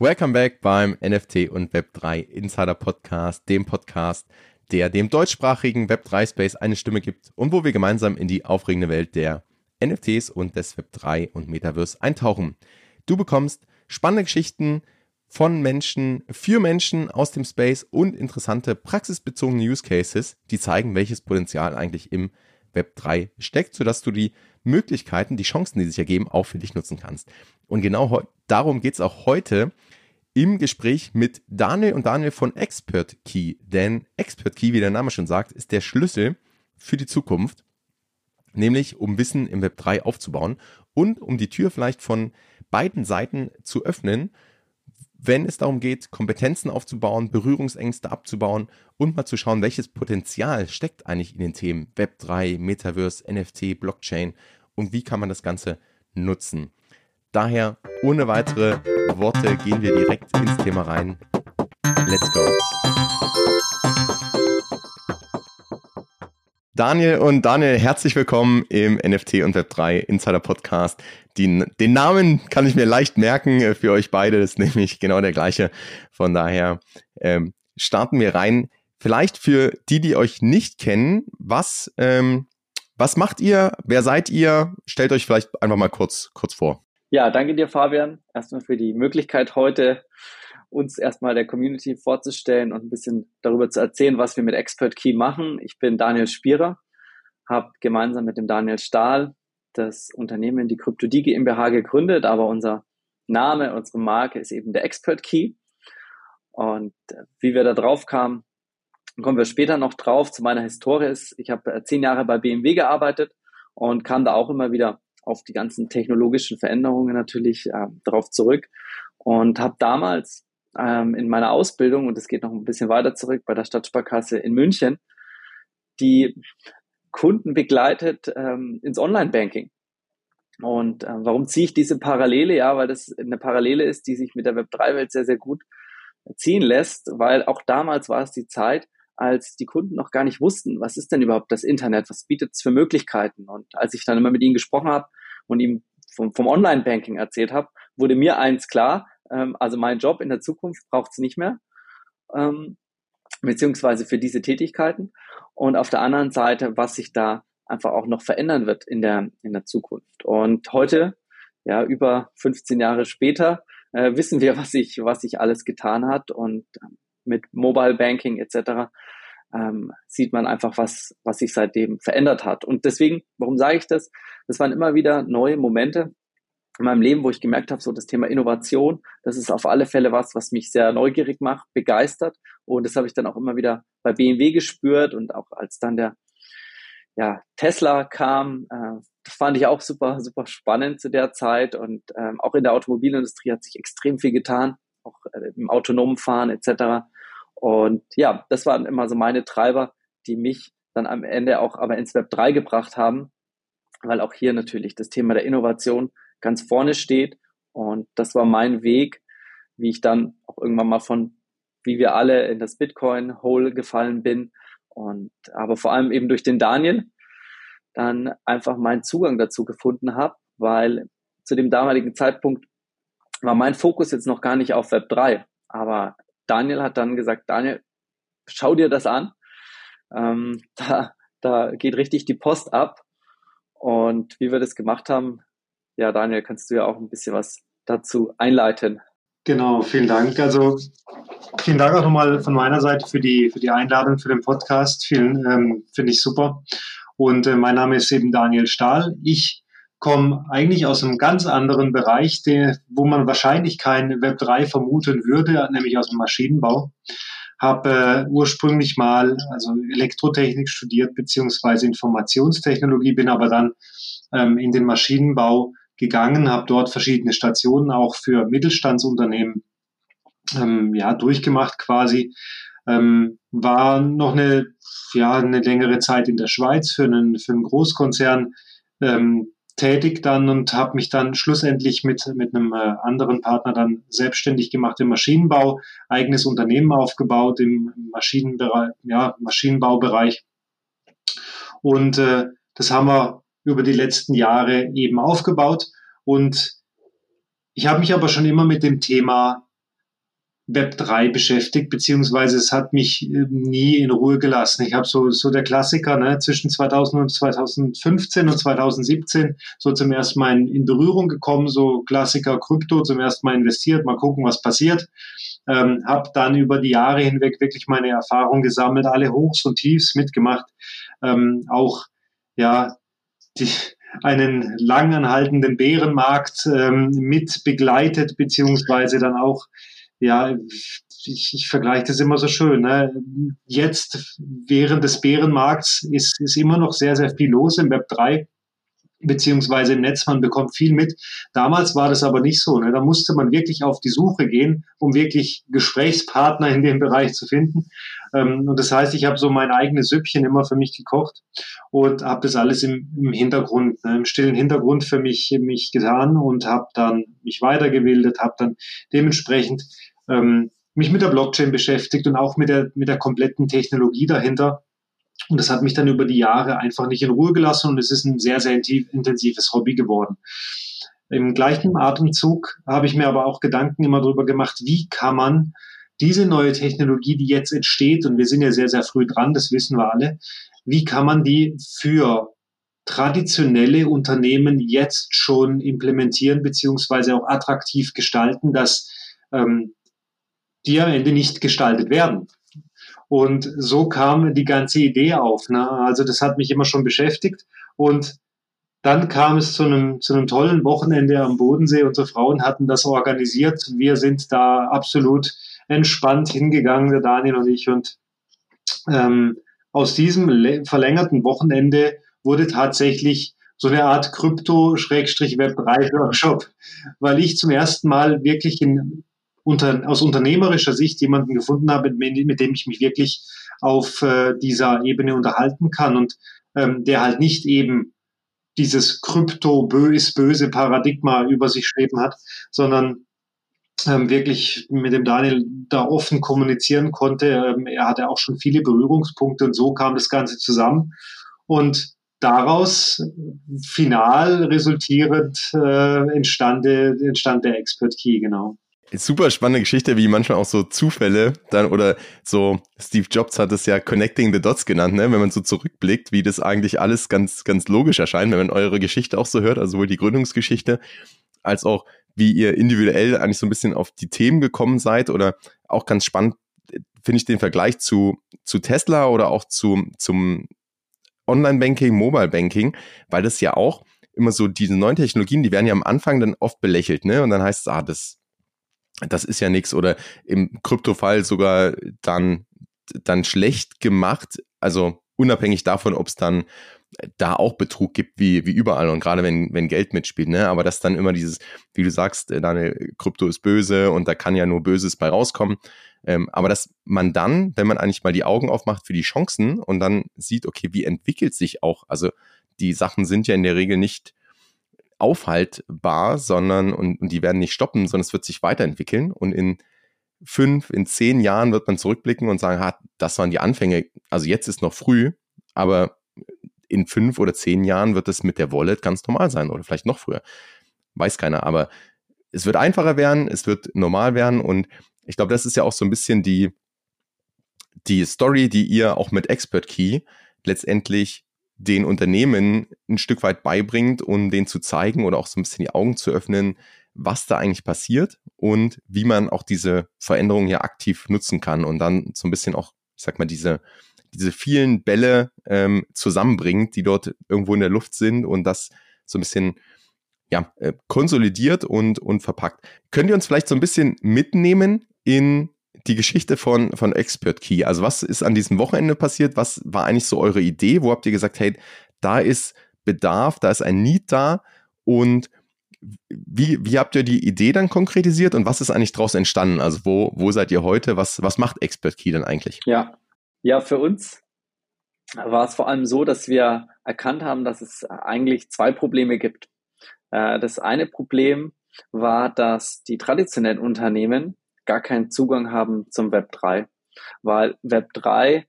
Welcome back beim NFT und Web3 Insider Podcast, dem Podcast, der dem deutschsprachigen Web3 Space eine Stimme gibt und wo wir gemeinsam in die aufregende Welt der NFTs und des Web3 und Metaverse eintauchen. Du bekommst spannende Geschichten von Menschen für Menschen aus dem Space und interessante praxisbezogene Use Cases, die zeigen, welches Potenzial eigentlich im Web3 steckt, sodass du die Möglichkeiten, die Chancen, die sich ergeben, auch für dich nutzen kannst. Und genau darum geht es auch heute im Gespräch mit Daniel und Daniel von Expert Key. Denn Expert Key, wie der Name schon sagt, ist der Schlüssel für die Zukunft, nämlich um Wissen im Web 3 aufzubauen und um die Tür vielleicht von beiden Seiten zu öffnen, wenn es darum geht, Kompetenzen aufzubauen, Berührungsängste abzubauen und mal zu schauen, welches Potenzial steckt eigentlich in den Themen Web 3, Metaverse, NFT, Blockchain und wie kann man das Ganze nutzen. Daher, ohne weitere Worte, gehen wir direkt ins Thema rein. Let's go. Daniel und Daniel, herzlich willkommen im NFT und Web3 Insider Podcast. Die, den Namen kann ich mir leicht merken äh, für euch beide, das ist nämlich genau der gleiche. Von daher ähm, starten wir rein. Vielleicht für die, die euch nicht kennen, was, ähm, was macht ihr? Wer seid ihr? Stellt euch vielleicht einfach mal kurz, kurz vor. Ja, danke dir, Fabian, erstmal für die Möglichkeit heute uns erstmal der Community vorzustellen und ein bisschen darüber zu erzählen, was wir mit Expert Key machen. Ich bin Daniel Spierer, habe gemeinsam mit dem Daniel Stahl das Unternehmen, die CryptoD GmbH gegründet, aber unser Name, unsere Marke ist eben der Expert Key. Und wie wir da drauf kamen, kommen wir später noch drauf. Zu meiner Historie ist, ich habe zehn Jahre bei BMW gearbeitet und kam da auch immer wieder auf die ganzen technologischen Veränderungen natürlich äh, darauf zurück und habe damals ähm, in meiner Ausbildung, und es geht noch ein bisschen weiter zurück, bei der Stadtsparkasse in München, die Kunden begleitet ähm, ins Online-Banking. Und äh, warum ziehe ich diese Parallele? Ja, weil das eine Parallele ist, die sich mit der Web3-Welt sehr, sehr gut ziehen lässt, weil auch damals war es die Zeit, als die Kunden noch gar nicht wussten, was ist denn überhaupt das Internet, was bietet es für Möglichkeiten. Und als ich dann immer mit ihnen gesprochen habe und ihm vom, vom Online-Banking erzählt habe, wurde mir eins klar, ähm, also mein Job in der Zukunft braucht es nicht mehr, ähm, beziehungsweise für diese Tätigkeiten. Und auf der anderen Seite, was sich da einfach auch noch verändern wird in der, in der Zukunft. Und heute, ja, über 15 Jahre später, äh, wissen wir, was sich, was sich alles getan hat. Und mit Mobile Banking etc. Ähm, sieht man einfach, was, was sich seitdem verändert hat. Und deswegen, warum sage ich das? Das waren immer wieder neue Momente in meinem Leben, wo ich gemerkt habe, so das Thema Innovation, das ist auf alle Fälle was, was mich sehr neugierig macht, begeistert. Und das habe ich dann auch immer wieder bei BMW gespürt und auch als dann der ja, Tesla kam, äh, das fand ich auch super, super spannend zu der Zeit. Und ähm, auch in der Automobilindustrie hat sich extrem viel getan, auch äh, im autonomen Fahren etc. Und ja, das waren immer so meine Treiber, die mich dann am Ende auch aber ins Web 3 gebracht haben, weil auch hier natürlich das Thema der Innovation ganz vorne steht. Und das war mein Weg, wie ich dann auch irgendwann mal von, wie wir alle in das Bitcoin-Hole gefallen bin. Und aber vor allem eben durch den Daniel dann einfach meinen Zugang dazu gefunden habe, weil zu dem damaligen Zeitpunkt war mein Fokus jetzt noch gar nicht auf Web 3. Aber Daniel hat dann gesagt, Daniel, schau dir das an. Ähm, da, da geht richtig die Post ab. Und wie wir das gemacht haben, ja, Daniel, kannst du ja auch ein bisschen was dazu einleiten. Genau, vielen Dank. Also vielen Dank auch nochmal von meiner Seite für die, für die Einladung für den Podcast. Vielen ähm, finde ich super. Und äh, mein Name ist eben Daniel Stahl. Ich komme eigentlich aus einem ganz anderen Bereich, der, wo man wahrscheinlich kein Web 3 vermuten würde, nämlich aus dem Maschinenbau. Habe äh, ursprünglich mal also Elektrotechnik studiert beziehungsweise Informationstechnologie, bin aber dann ähm, in den Maschinenbau gegangen, habe dort verschiedene Stationen auch für Mittelstandsunternehmen ähm, ja durchgemacht quasi. Ähm, war noch eine ja eine längere Zeit in der Schweiz für einen für einen Großkonzern ähm, tätig dann und habe mich dann schlussendlich mit, mit einem äh, anderen Partner dann selbstständig gemacht im Maschinenbau, eigenes Unternehmen aufgebaut im Maschinenbereich, ja, Maschinenbaubereich. Und äh, das haben wir über die letzten Jahre eben aufgebaut. Und ich habe mich aber schon immer mit dem Thema Web 3 beschäftigt, beziehungsweise es hat mich äh, nie in Ruhe gelassen. Ich habe so, so der Klassiker ne, zwischen 2000 und 2015 und 2017 so zum ersten Mal in, in Berührung gekommen, so Klassiker Krypto zum ersten Mal investiert, mal gucken, was passiert. Ähm, habe dann über die Jahre hinweg wirklich meine Erfahrung gesammelt, alle Hochs und Tiefs mitgemacht, ähm, auch ja die, einen langanhaltenden Bärenmarkt ähm, mit begleitet, beziehungsweise dann auch ja, ich, ich vergleiche das immer so schön. Ne? Jetzt während des Bärenmarkts ist, ist immer noch sehr, sehr viel los im Web 3 beziehungsweise im Netz, man bekommt viel mit. Damals war das aber nicht so. Ne? Da musste man wirklich auf die Suche gehen, um wirklich Gesprächspartner in dem Bereich zu finden. Ähm, und das heißt, ich habe so mein eigenes Süppchen immer für mich gekocht und habe das alles im, im Hintergrund, ne, im stillen Hintergrund für mich, mich getan und habe dann mich weitergebildet, habe dann dementsprechend ähm, mich mit der Blockchain beschäftigt und auch mit der, mit der kompletten Technologie dahinter. Und das hat mich dann über die Jahre einfach nicht in Ruhe gelassen und es ist ein sehr, sehr intensives Hobby geworden. Im gleichen Atemzug habe ich mir aber auch Gedanken immer darüber gemacht, wie kann man diese neue Technologie, die jetzt entsteht, und wir sind ja sehr, sehr früh dran, das wissen wir alle, wie kann man die für traditionelle Unternehmen jetzt schon implementieren, beziehungsweise auch attraktiv gestalten, dass ähm, die am Ende nicht gestaltet werden. Und so kam die ganze Idee auf. Ne? Also das hat mich immer schon beschäftigt. Und dann kam es zu einem, zu einem tollen Wochenende am Bodensee. Unsere Frauen hatten das organisiert. Wir sind da absolut entspannt hingegangen, der Daniel und ich. Und ähm, aus diesem verlängerten Wochenende wurde tatsächlich so eine Art Krypto-Web3-Workshop, weil ich zum ersten Mal wirklich in unter, aus unternehmerischer Sicht jemanden gefunden habe, mit, dem ich mich wirklich auf äh, dieser Ebene unterhalten kann und ähm, der halt nicht eben dieses Krypto ist böse Paradigma über sich schweben hat, sondern ähm, wirklich mit dem Daniel da offen kommunizieren konnte. Ähm, er hatte auch schon viele Berührungspunkte und so kam das Ganze zusammen. Und daraus final resultierend äh, entstand, entstand der Expert Key, genau super spannende Geschichte, wie manchmal auch so Zufälle dann oder so Steve Jobs hat es ja Connecting the Dots genannt, ne? wenn man so zurückblickt, wie das eigentlich alles ganz, ganz logisch erscheint, wenn man eure Geschichte auch so hört, also sowohl die Gründungsgeschichte als auch wie ihr individuell eigentlich so ein bisschen auf die Themen gekommen seid oder auch ganz spannend finde ich den Vergleich zu, zu Tesla oder auch zu, zum Online-Banking, Mobile-Banking, weil das ja auch immer so diese neuen Technologien, die werden ja am Anfang dann oft belächelt, ne? Und dann heißt es, ah, das das ist ja nichts oder im Kryptofall sogar dann, dann schlecht gemacht. Also unabhängig davon, ob es dann da auch Betrug gibt, wie, wie überall und gerade wenn, wenn Geld mitspielt, ne? Aber dass dann immer dieses, wie du sagst, äh, deine Krypto ist böse und da kann ja nur Böses bei rauskommen. Ähm, aber dass man dann, wenn man eigentlich mal die Augen aufmacht für die Chancen und dann sieht, okay, wie entwickelt sich auch, also die Sachen sind ja in der Regel nicht aufhaltbar, sondern und, und die werden nicht stoppen, sondern es wird sich weiterentwickeln und in fünf, in zehn Jahren wird man zurückblicken und sagen, ha, das waren die Anfänge. Also jetzt ist noch früh, aber in fünf oder zehn Jahren wird es mit der Wallet ganz normal sein oder vielleicht noch früher. Weiß keiner, aber es wird einfacher werden, es wird normal werden und ich glaube, das ist ja auch so ein bisschen die, die Story, die ihr auch mit Expert Key letztendlich den Unternehmen ein Stück weit beibringt, um denen zu zeigen oder auch so ein bisschen die Augen zu öffnen, was da eigentlich passiert und wie man auch diese Veränderungen ja aktiv nutzen kann und dann so ein bisschen auch, ich sag mal, diese, diese vielen Bälle ähm, zusammenbringt, die dort irgendwo in der Luft sind und das so ein bisschen ja, äh, konsolidiert und, und verpackt. Könnt ihr uns vielleicht so ein bisschen mitnehmen in die Geschichte von, von Expert Key. Also was ist an diesem Wochenende passiert? Was war eigentlich so eure Idee? Wo habt ihr gesagt, hey, da ist Bedarf, da ist ein Need da und wie, wie habt ihr die Idee dann konkretisiert und was ist eigentlich daraus entstanden? Also wo, wo seid ihr heute? Was, was macht Expert Key dann eigentlich? Ja, ja, für uns war es vor allem so, dass wir erkannt haben, dass es eigentlich zwei Probleme gibt. Äh, das eine Problem war, dass die traditionellen Unternehmen gar keinen Zugang haben zum Web 3. Weil Web 3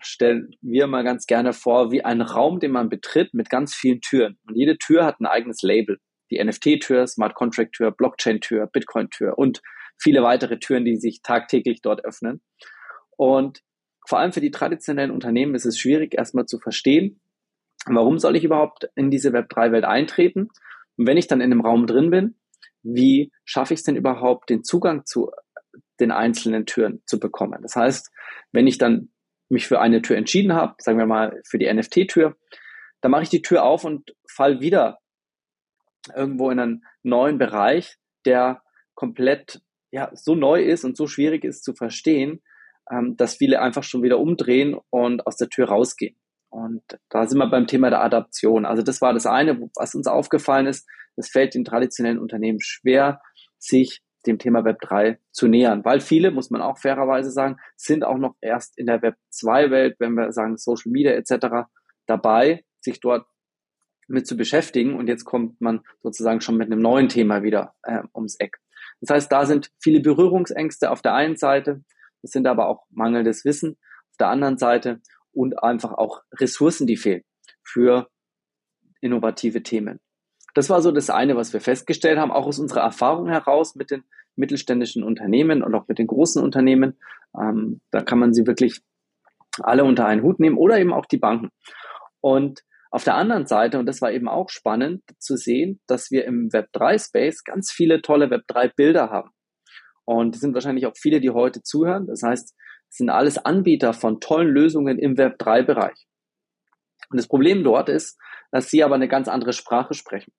stellen wir mal ganz gerne vor wie ein Raum, den man betritt mit ganz vielen Türen. Und jede Tür hat ein eigenes Label. Die NFT-Tür, Smart Contract-Tür, Blockchain-Tür, Bitcoin-Tür und viele weitere Türen, die sich tagtäglich dort öffnen. Und vor allem für die traditionellen Unternehmen ist es schwierig, erstmal zu verstehen, warum soll ich überhaupt in diese Web3-Welt eintreten? Und wenn ich dann in einem Raum drin bin, wie schaffe ich es denn überhaupt, den Zugang zu den einzelnen Türen zu bekommen? Das heißt, wenn ich dann mich für eine Tür entschieden habe, sagen wir mal für die NFT-Tür, dann mache ich die Tür auf und fall wieder irgendwo in einen neuen Bereich, der komplett ja so neu ist und so schwierig ist zu verstehen, ähm, dass viele einfach schon wieder umdrehen und aus der Tür rausgehen. Und da sind wir beim Thema der Adaption. Also das war das eine, was uns aufgefallen ist. Es fällt den traditionellen Unternehmen schwer, sich dem Thema Web 3 zu nähern, weil viele, muss man auch fairerweise sagen, sind auch noch erst in der Web 2 Welt, wenn wir sagen Social Media etc. dabei, sich dort mit zu beschäftigen und jetzt kommt man sozusagen schon mit einem neuen Thema wieder äh, ums Eck. Das heißt, da sind viele Berührungsängste auf der einen Seite, es sind aber auch mangelndes Wissen auf der anderen Seite und einfach auch Ressourcen, die fehlen für innovative Themen. Das war so das eine, was wir festgestellt haben, auch aus unserer Erfahrung heraus mit den mittelständischen Unternehmen und auch mit den großen Unternehmen. Ähm, da kann man sie wirklich alle unter einen Hut nehmen oder eben auch die Banken. Und auf der anderen Seite, und das war eben auch spannend zu sehen, dass wir im Web3-Space ganz viele tolle Web3-Bilder haben. Und es sind wahrscheinlich auch viele, die heute zuhören. Das heißt, es sind alles Anbieter von tollen Lösungen im Web3-Bereich. Und das Problem dort ist, dass sie aber eine ganz andere Sprache sprechen.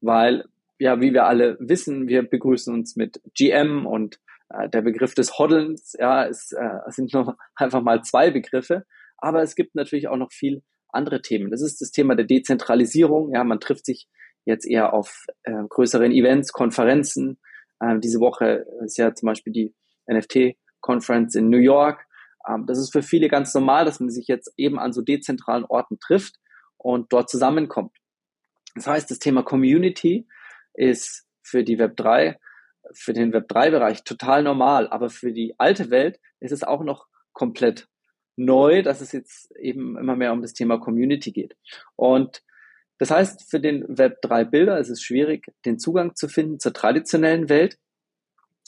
Weil, ja, wie wir alle wissen, wir begrüßen uns mit GM und äh, der Begriff des Hoddelns, ja, es, äh, es sind noch einfach mal zwei Begriffe. Aber es gibt natürlich auch noch viel andere Themen. Das ist das Thema der Dezentralisierung. Ja, man trifft sich jetzt eher auf äh, größeren Events, Konferenzen, ähm, diese Woche ist ja zum Beispiel die NFT-Conference in New York. Ähm, das ist für viele ganz normal, dass man sich jetzt eben an so dezentralen Orten trifft und dort zusammenkommt. Das heißt, das Thema Community ist für die Web3, für den Web3-Bereich total normal, aber für die alte Welt ist es auch noch komplett neu, dass es jetzt eben immer mehr um das Thema Community geht. Und das heißt, für den Web3-Bilder ist es schwierig, den Zugang zu finden zur traditionellen Welt.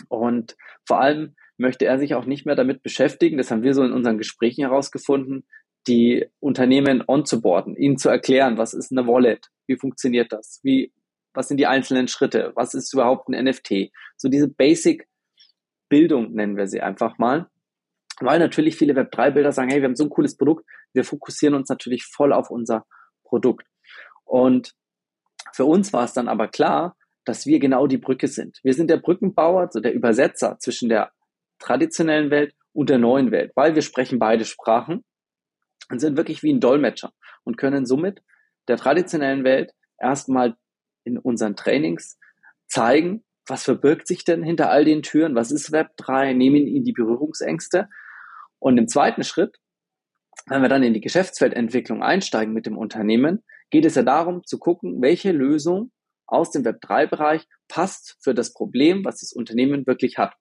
Und vor allem möchte er sich auch nicht mehr damit beschäftigen, das haben wir so in unseren Gesprächen herausgefunden, die Unternehmen onzuboarden, ihnen zu erklären, was ist eine Wallet, wie funktioniert das, wie, was sind die einzelnen Schritte, was ist überhaupt ein NFT. So diese Basic Bildung nennen wir sie einfach mal. Weil natürlich viele Web3-Bilder sagen, hey, wir haben so ein cooles Produkt, wir fokussieren uns natürlich voll auf unser Produkt. Und für uns war es dann aber klar, dass wir genau die Brücke sind. Wir sind der Brückenbauer, so der Übersetzer zwischen der traditionellen Welt und der neuen Welt, weil wir sprechen beide Sprachen und sind wirklich wie ein Dolmetscher und können somit der traditionellen Welt erstmal in unseren Trainings zeigen, was verbirgt sich denn hinter all den Türen, was ist Web 3, nehmen ihnen die Berührungsängste. Und im zweiten Schritt, wenn wir dann in die Geschäftsfeldentwicklung einsteigen mit dem Unternehmen, geht es ja darum zu gucken, welche Lösung aus dem Web3-Bereich passt für das Problem, was das Unternehmen wirklich hat.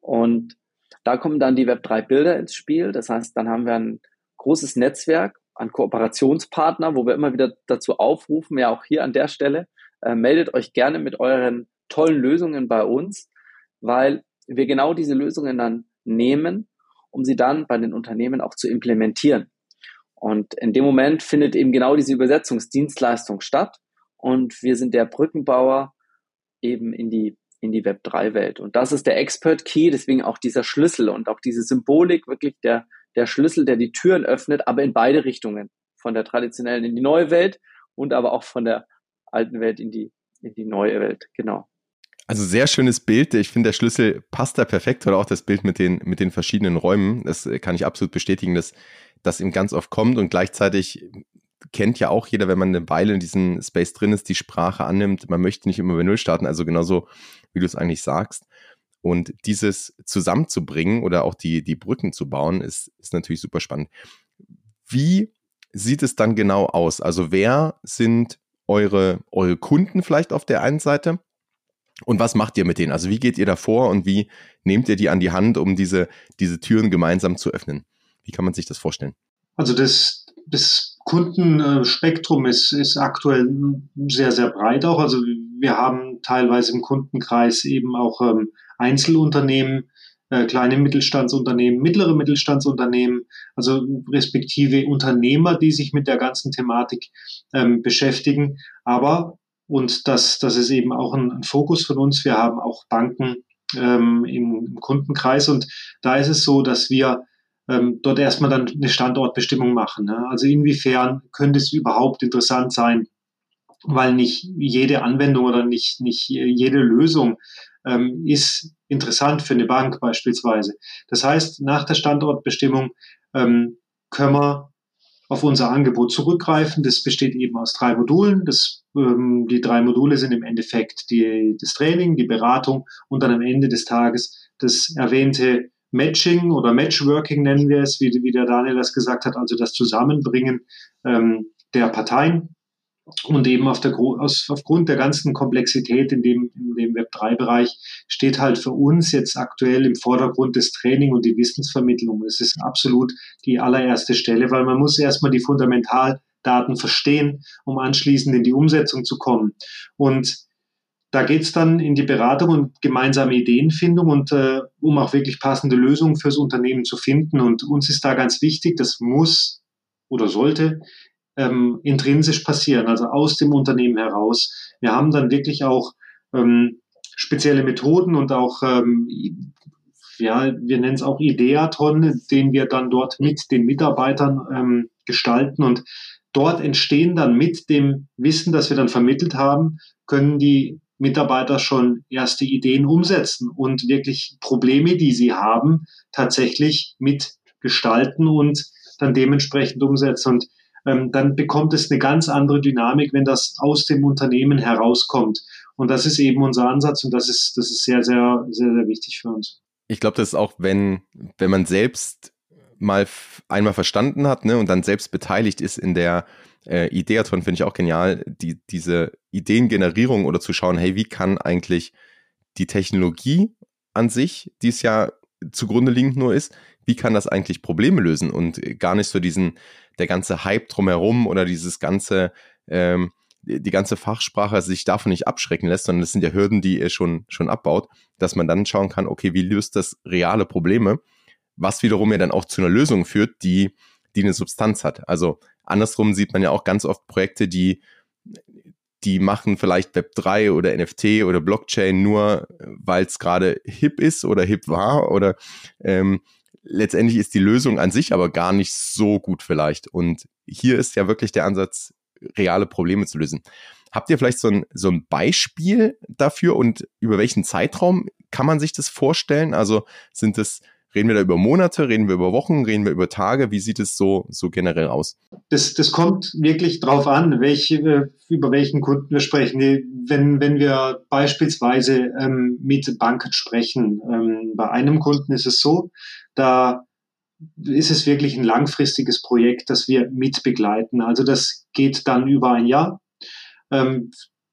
Und da kommen dann die Web3-Bilder ins Spiel. Das heißt, dann haben wir ein großes Netzwerk an Kooperationspartner, wo wir immer wieder dazu aufrufen, ja auch hier an der Stelle, äh, meldet euch gerne mit euren tollen Lösungen bei uns, weil wir genau diese Lösungen dann nehmen, um sie dann bei den Unternehmen auch zu implementieren. Und in dem Moment findet eben genau diese Übersetzungsdienstleistung statt und wir sind der Brückenbauer eben in die in die Web 3 Welt. Und das ist der Expert Key, deswegen auch dieser Schlüssel und auch diese Symbolik wirklich der der Schlüssel, der die Türen öffnet, aber in beide Richtungen, von der traditionellen in die neue Welt und aber auch von der alten Welt in die in die neue Welt. Genau. Also sehr schönes Bild. Ich finde, der Schlüssel passt da perfekt oder auch das Bild mit den, mit den verschiedenen Räumen. Das kann ich absolut bestätigen, dass das ihm ganz oft kommt und gleichzeitig kennt ja auch jeder, wenn man eine Weile in diesem Space drin ist, die Sprache annimmt. Man möchte nicht immer bei Null starten, also genauso, wie du es eigentlich sagst. Und dieses zusammenzubringen oder auch die, die Brücken zu bauen, ist, ist natürlich super spannend. Wie sieht es dann genau aus? Also wer sind eure, eure Kunden vielleicht auf der einen Seite? Und was macht ihr mit denen? Also wie geht ihr da vor und wie nehmt ihr die an die Hand, um diese, diese Türen gemeinsam zu öffnen? Wie kann man sich das vorstellen? Also das, das Kundenspektrum ist, ist aktuell sehr, sehr breit auch. Also wir haben teilweise im Kundenkreis eben auch ähm, Einzelunternehmen, äh, kleine Mittelstandsunternehmen, mittlere Mittelstandsunternehmen, also respektive Unternehmer, die sich mit der ganzen Thematik ähm, beschäftigen. Aber, und das, das ist eben auch ein, ein Fokus von uns, wir haben auch Banken ähm, im, im Kundenkreis und da ist es so, dass wir ähm, dort erstmal dann eine Standortbestimmung machen. Ne? Also inwiefern könnte es überhaupt interessant sein, weil nicht jede Anwendung oder nicht, nicht jede Lösung ähm, ist interessant für eine Bank beispielsweise. Das heißt, nach der Standortbestimmung ähm, können wir auf unser Angebot zurückgreifen. Das besteht eben aus drei Modulen. Das, ähm, die drei Module sind im Endeffekt die, das Training, die Beratung und dann am Ende des Tages das erwähnte Matching oder Matchworking nennen wir es, wie, wie der Daniel das gesagt hat, also das Zusammenbringen ähm, der Parteien und eben auf der, aus, aufgrund der ganzen Komplexität in dem, in dem Web3-Bereich steht halt für uns jetzt aktuell im Vordergrund das Training und die Wissensvermittlung. Das ist absolut die allererste Stelle, weil man muss erstmal die Fundamentaldaten verstehen, um anschließend in die Umsetzung zu kommen. Und da geht's dann in die Beratung und gemeinsame Ideenfindung und äh, um auch wirklich passende Lösungen fürs Unternehmen zu finden. Und uns ist da ganz wichtig, das muss oder sollte ähm, intrinsisch passieren, also aus dem Unternehmen heraus. Wir haben dann wirklich auch ähm, spezielle Methoden und auch, ähm, ja, wir nennen es auch Ideaton, den wir dann dort mit den Mitarbeitern ähm, gestalten und dort entstehen dann mit dem Wissen, das wir dann vermittelt haben, können die Mitarbeiter schon erste Ideen umsetzen und wirklich Probleme, die sie haben, tatsächlich mitgestalten und dann dementsprechend umsetzen. Und ähm, dann bekommt es eine ganz andere Dynamik, wenn das aus dem Unternehmen herauskommt. Und das ist eben unser Ansatz und das ist, das ist sehr, sehr, sehr, sehr wichtig für uns. Ich glaube, das ist auch, wenn, wenn man selbst mal einmal verstanden hat ne, und dann selbst beteiligt ist in der äh, Ideaton, finde ich auch genial, die, diese Ideengenerierung oder zu schauen, hey, wie kann eigentlich die Technologie an sich, die es ja zugrunde liegend nur ist, wie kann das eigentlich Probleme lösen und gar nicht so diesen, der ganze Hype drumherum oder dieses ganze, ähm, die ganze Fachsprache sich davon nicht abschrecken lässt, sondern das sind ja Hürden, die ihr schon, schon abbaut, dass man dann schauen kann, okay, wie löst das reale Probleme, was wiederum ja dann auch zu einer Lösung führt, die, die eine Substanz hat. Also andersrum sieht man ja auch ganz oft Projekte, die, die machen vielleicht Web 3 oder NFT oder Blockchain nur, weil es gerade hip ist oder hip war oder ähm, letztendlich ist die Lösung an sich aber gar nicht so gut vielleicht. Und hier ist ja wirklich der Ansatz, reale Probleme zu lösen. Habt ihr vielleicht so ein, so ein Beispiel dafür und über welchen Zeitraum kann man sich das vorstellen? Also sind es Reden wir da über Monate, reden wir über Wochen, reden wir über Tage? Wie sieht es so, so generell aus? Das, das kommt wirklich drauf an, welche, über welchen Kunden wir sprechen. Wenn, wenn wir beispielsweise ähm, mit Banken sprechen, ähm, bei einem Kunden ist es so, da ist es wirklich ein langfristiges Projekt, das wir mitbegleiten. Also das geht dann über ein Jahr. Ähm,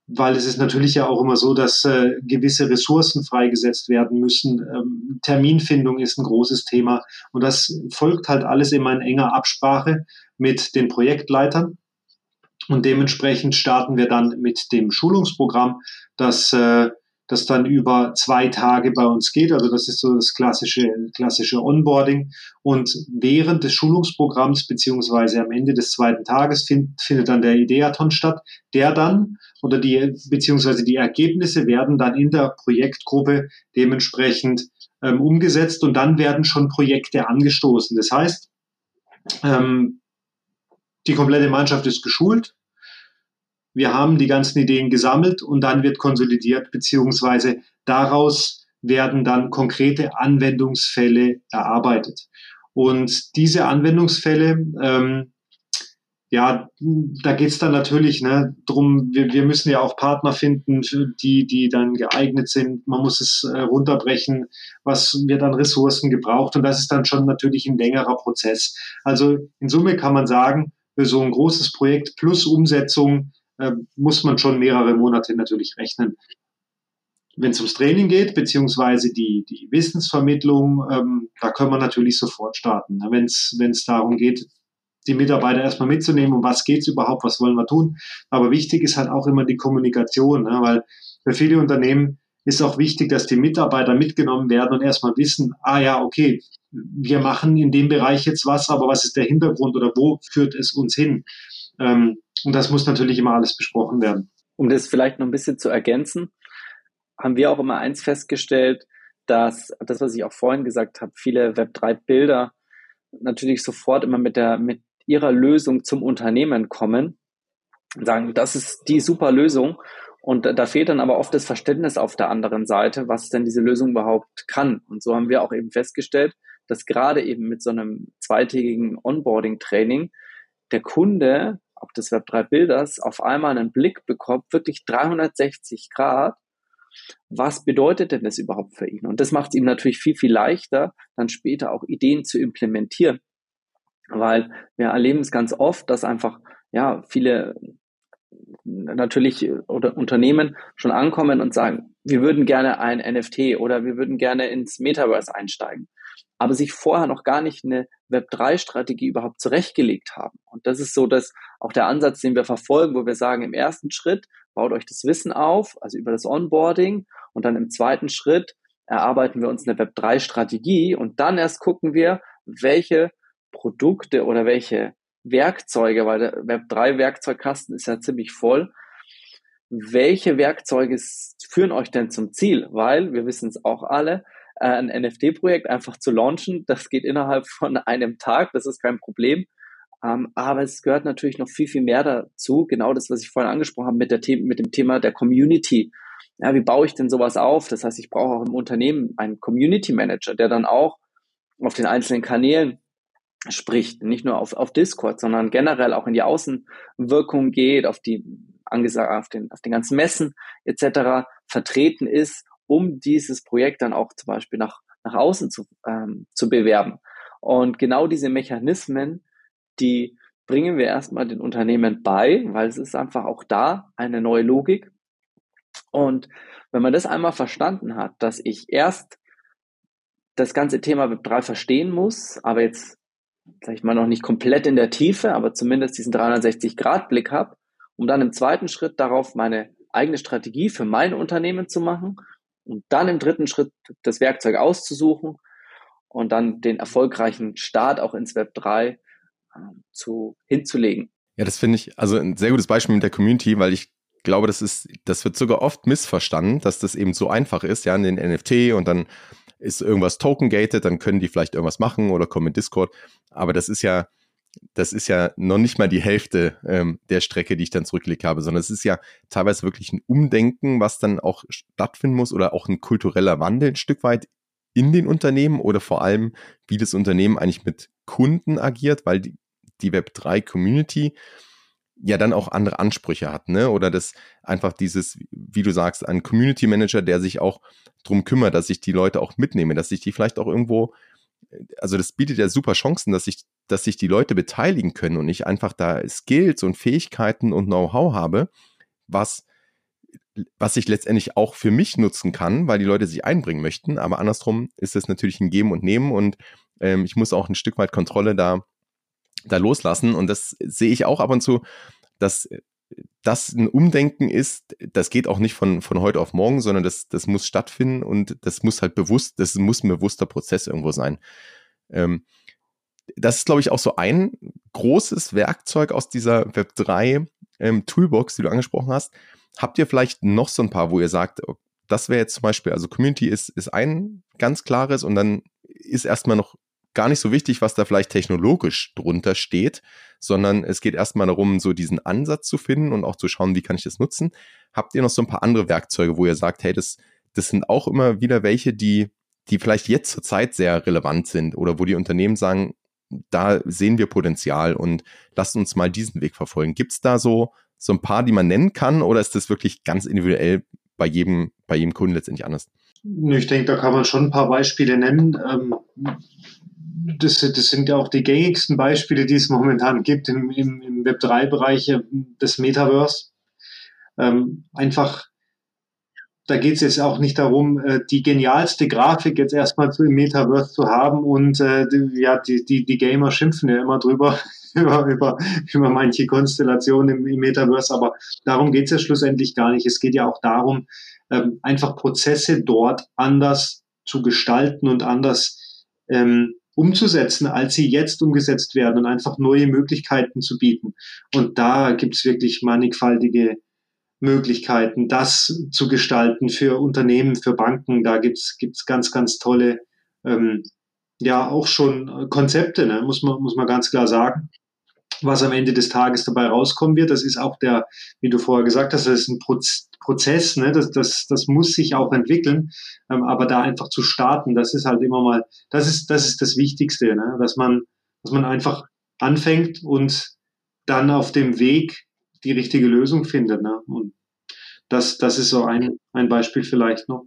weil es ist natürlich ja auch immer so, dass äh, gewisse Ressourcen freigesetzt werden müssen. Ähm, Terminfindung ist ein großes Thema und das folgt halt alles immer in enger Absprache mit den Projektleitern. Und dementsprechend starten wir dann mit dem Schulungsprogramm, das äh, das dann über zwei Tage bei uns geht. Also das ist so das klassische, klassische Onboarding. Und während des Schulungsprogramms beziehungsweise am Ende des zweiten Tages find, findet dann der Ideathon statt, der dann oder die beziehungsweise die Ergebnisse werden dann in der Projektgruppe dementsprechend ähm, umgesetzt und dann werden schon Projekte angestoßen. Das heißt, ähm, die komplette Mannschaft ist geschult, wir haben die ganzen Ideen gesammelt und dann wird konsolidiert, beziehungsweise daraus werden dann konkrete Anwendungsfälle erarbeitet. Und diese Anwendungsfälle, ähm, ja, da geht's dann natürlich ne, drum. Wir, wir müssen ja auch Partner finden, die, die dann geeignet sind. Man muss es äh, runterbrechen, was wird an Ressourcen gebraucht. Und das ist dann schon natürlich ein längerer Prozess. Also in Summe kann man sagen, für so ein großes Projekt plus Umsetzung muss man schon mehrere Monate natürlich rechnen. Wenn es ums Training geht, beziehungsweise die, die Wissensvermittlung, ähm, da können wir natürlich sofort starten. Wenn es darum geht, die Mitarbeiter erstmal mitzunehmen, um was geht's überhaupt, was wollen wir tun. Aber wichtig ist halt auch immer die Kommunikation, ne? weil für viele Unternehmen ist auch wichtig, dass die Mitarbeiter mitgenommen werden und erstmal wissen, ah ja, okay, wir machen in dem Bereich jetzt was, aber was ist der Hintergrund oder wo führt es uns hin? Ähm, und das muss natürlich immer alles besprochen werden. Um das vielleicht noch ein bisschen zu ergänzen, haben wir auch immer eins festgestellt, dass das, was ich auch vorhin gesagt habe, viele Web3-Bilder natürlich sofort immer mit der, mit ihrer Lösung zum Unternehmen kommen und sagen, das ist die super Lösung. Und da fehlt dann aber oft das Verständnis auf der anderen Seite, was denn diese Lösung überhaupt kann. Und so haben wir auch eben festgestellt, dass gerade eben mit so einem zweitägigen Onboarding-Training der Kunde, auch des Web3-Bilders, auf einmal einen Blick bekommt, wirklich 360 Grad. Was bedeutet denn das überhaupt für ihn? Und das macht es ihm natürlich viel, viel leichter, dann später auch Ideen zu implementieren. Weil wir erleben es ganz oft, dass einfach, ja, viele natürlich oder Unternehmen schon ankommen und sagen, wir würden gerne ein NFT oder wir würden gerne ins Metaverse einsteigen aber sich vorher noch gar nicht eine Web3-Strategie überhaupt zurechtgelegt haben. Und das ist so dass auch der Ansatz, den wir verfolgen, wo wir sagen, im ersten Schritt baut euch das Wissen auf, also über das Onboarding, und dann im zweiten Schritt erarbeiten wir uns eine Web3-Strategie und dann erst gucken wir, welche Produkte oder welche Werkzeuge, weil der Web3-Werkzeugkasten ist ja ziemlich voll, welche Werkzeuge führen euch denn zum Ziel? Weil, wir wissen es auch alle, ein NFT-Projekt einfach zu launchen. Das geht innerhalb von einem Tag, das ist kein Problem. Ähm, aber es gehört natürlich noch viel, viel mehr dazu. Genau das, was ich vorhin angesprochen habe mit, der The mit dem Thema der Community. Ja, wie baue ich denn sowas auf? Das heißt, ich brauche auch im Unternehmen einen Community Manager, der dann auch auf den einzelnen Kanälen spricht, nicht nur auf, auf Discord, sondern generell auch in die Außenwirkung geht, auf die auf den, auf den ganzen Messen etc. vertreten ist um dieses Projekt dann auch zum Beispiel nach, nach außen zu, ähm, zu bewerben. Und genau diese Mechanismen, die bringen wir erstmal den Unternehmen bei, weil es ist einfach auch da eine neue Logik. Und wenn man das einmal verstanden hat, dass ich erst das ganze Thema Web 3 verstehen muss, aber jetzt, sag ich mal, noch nicht komplett in der Tiefe, aber zumindest diesen 360-Grad-Blick habe, um dann im zweiten Schritt darauf meine eigene Strategie für mein Unternehmen zu machen und dann im dritten Schritt das Werkzeug auszusuchen und dann den erfolgreichen Start auch ins Web 3 äh, zu, hinzulegen. Ja, das finde ich also ein sehr gutes Beispiel mit der Community, weil ich glaube, das ist, das wird sogar oft missverstanden, dass das eben so einfach ist, ja, in den NFT und dann ist irgendwas token-gated, dann können die vielleicht irgendwas machen oder kommen in Discord. Aber das ist ja, das ist ja noch nicht mal die Hälfte ähm, der Strecke, die ich dann zurückgelegt habe, sondern es ist ja teilweise wirklich ein Umdenken, was dann auch stattfinden muss oder auch ein kultureller Wandel ein Stück weit in den Unternehmen oder vor allem, wie das Unternehmen eigentlich mit Kunden agiert, weil die, die Web3-Community ja dann auch andere Ansprüche hat, ne? Oder das einfach dieses, wie du sagst, ein Community Manager, der sich auch drum kümmert, dass ich die Leute auch mitnehme, dass ich die vielleicht auch irgendwo also das bietet ja super Chancen, dass sich, dass sich die Leute beteiligen können und ich einfach da Skills und Fähigkeiten und Know-how habe, was, was ich letztendlich auch für mich nutzen kann, weil die Leute sich einbringen möchten. Aber andersrum ist es natürlich ein Geben und Nehmen und ähm, ich muss auch ein Stück weit Kontrolle da, da loslassen. Und das sehe ich auch ab und zu, dass das ein Umdenken ist, das geht auch nicht von, von heute auf morgen, sondern das, das muss stattfinden und das muss halt bewusst, das muss ein bewusster Prozess irgendwo sein. Ähm, das ist, glaube ich, auch so ein großes Werkzeug aus dieser Web3 ähm, Toolbox, die du angesprochen hast. Habt ihr vielleicht noch so ein paar, wo ihr sagt, das wäre jetzt zum Beispiel, also Community ist, ist ein ganz klares und dann ist erstmal noch gar nicht so wichtig, was da vielleicht technologisch drunter steht, sondern es geht erstmal darum, so diesen Ansatz zu finden und auch zu schauen, wie kann ich das nutzen. Habt ihr noch so ein paar andere Werkzeuge, wo ihr sagt, hey, das, das sind auch immer wieder welche, die, die vielleicht jetzt zur Zeit sehr relevant sind oder wo die Unternehmen sagen, da sehen wir Potenzial und lasst uns mal diesen Weg verfolgen. Gibt es da so, so ein paar, die man nennen kann oder ist das wirklich ganz individuell bei jedem, bei jedem Kunden letztendlich anders? Ich denke, da kann man schon ein paar Beispiele nennen. Das, das sind ja auch die gängigsten Beispiele, die es momentan gibt im, im, im Web3-Bereich äh, des Metaverse. Ähm, einfach, da geht es jetzt auch nicht darum, äh, die genialste Grafik jetzt erstmal zu, im Metaverse zu haben und äh, ja, die, die, die Gamer schimpfen ja immer drüber, über, über, über manche Konstellationen im, im Metaverse, aber darum geht es ja schlussendlich gar nicht. Es geht ja auch darum, ähm, einfach Prozesse dort anders zu gestalten und anders ähm, umzusetzen, als sie jetzt umgesetzt werden und einfach neue Möglichkeiten zu bieten. Und da gibt's wirklich mannigfaltige Möglichkeiten, das zu gestalten für Unternehmen, für Banken. Da gibt's gibt's ganz, ganz tolle, ähm, ja, auch schon Konzepte, ne? muss, man, muss man ganz klar sagen was am Ende des Tages dabei rauskommen wird. Das ist auch der, wie du vorher gesagt hast, das ist ein Prozess, ne? das, das, das muss sich auch entwickeln. Ähm, aber da einfach zu starten, das ist halt immer mal, das ist, das ist das Wichtigste, ne? dass man, dass man einfach anfängt und dann auf dem Weg die richtige Lösung findet. Ne? Und das, das ist so ein, ein Beispiel vielleicht noch.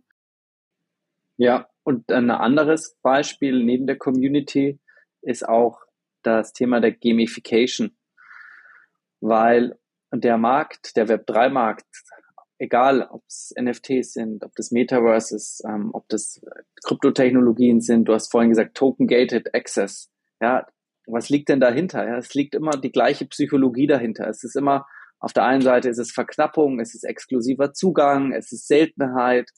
Ja, und ein anderes Beispiel neben der Community ist auch das Thema der Gamification, weil der Markt, der Web3-Markt, egal ob es NFTs sind, ob das Metaverse ist, ähm, ob das Kryptotechnologien sind, du hast vorhin gesagt Token-Gated Access, ja, was liegt denn dahinter? Ja, es liegt immer die gleiche Psychologie dahinter. Es ist immer, auf der einen Seite ist es Verknappung, es ist exklusiver Zugang, es ist Seltenheit,